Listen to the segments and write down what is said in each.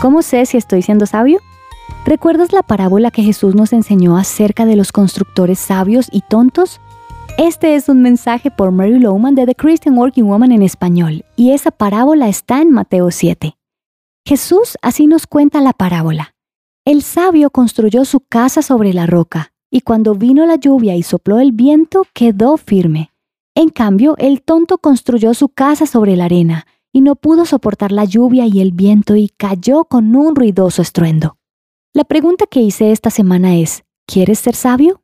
¿Cómo sé si estoy siendo sabio? ¿Recuerdas la parábola que Jesús nos enseñó acerca de los constructores sabios y tontos? Este es un mensaje por Mary Lowman de The Christian Working Woman en español, y esa parábola está en Mateo 7. Jesús así nos cuenta la parábola. El sabio construyó su casa sobre la roca, y cuando vino la lluvia y sopló el viento, quedó firme. En cambio, el tonto construyó su casa sobre la arena, y no pudo soportar la lluvia y el viento y cayó con un ruidoso estruendo. La pregunta que hice esta semana es, ¿quieres ser sabio?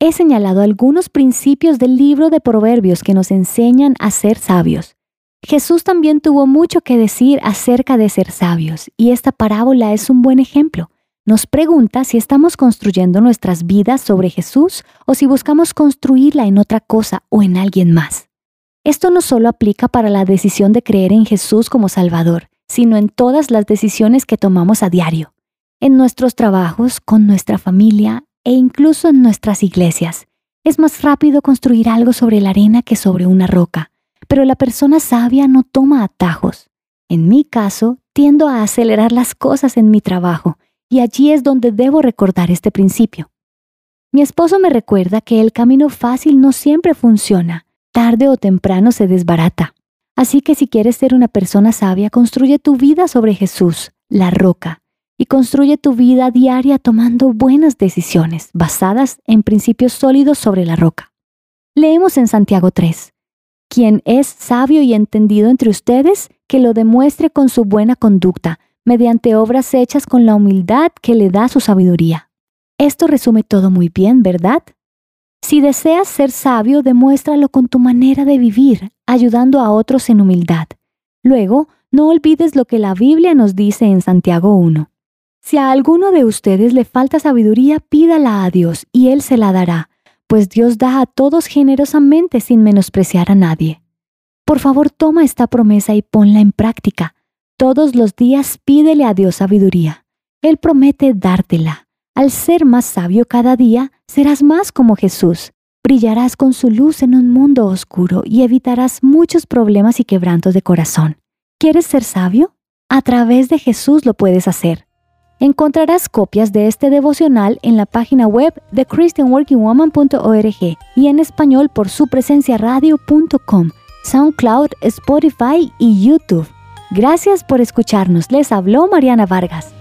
He señalado algunos principios del libro de Proverbios que nos enseñan a ser sabios. Jesús también tuvo mucho que decir acerca de ser sabios, y esta parábola es un buen ejemplo. Nos pregunta si estamos construyendo nuestras vidas sobre Jesús o si buscamos construirla en otra cosa o en alguien más. Esto no solo aplica para la decisión de creer en Jesús como Salvador, sino en todas las decisiones que tomamos a diario, en nuestros trabajos, con nuestra familia e incluso en nuestras iglesias. Es más rápido construir algo sobre la arena que sobre una roca, pero la persona sabia no toma atajos. En mi caso, tiendo a acelerar las cosas en mi trabajo, y allí es donde debo recordar este principio. Mi esposo me recuerda que el camino fácil no siempre funciona, tarde o temprano se desbarata. Así que si quieres ser una persona sabia, construye tu vida sobre Jesús, la roca, y construye tu vida diaria tomando buenas decisiones basadas en principios sólidos sobre la roca. Leemos en Santiago 3. Quien es sabio y entendido entre ustedes, que lo demuestre con su buena conducta, mediante obras hechas con la humildad que le da su sabiduría. Esto resume todo muy bien, ¿verdad? Si deseas ser sabio, demuéstralo con tu manera de vivir, ayudando a otros en humildad. Luego, no olvides lo que la Biblia nos dice en Santiago 1. Si a alguno de ustedes le falta sabiduría, pídala a Dios y Él se la dará, pues Dios da a todos generosamente sin menospreciar a nadie. Por favor, toma esta promesa y ponla en práctica. Todos los días pídele a Dios sabiduría. Él promete dártela. Al ser más sabio cada día, serás más como Jesús. Brillarás con su luz en un mundo oscuro y evitarás muchos problemas y quebrantos de corazón. ¿Quieres ser sabio? A través de Jesús lo puedes hacer. Encontrarás copias de este devocional en la página web de christianworkingwoman.org y en español por su presencia radio.com, SoundCloud, Spotify y YouTube. Gracias por escucharnos. Les habló Mariana Vargas.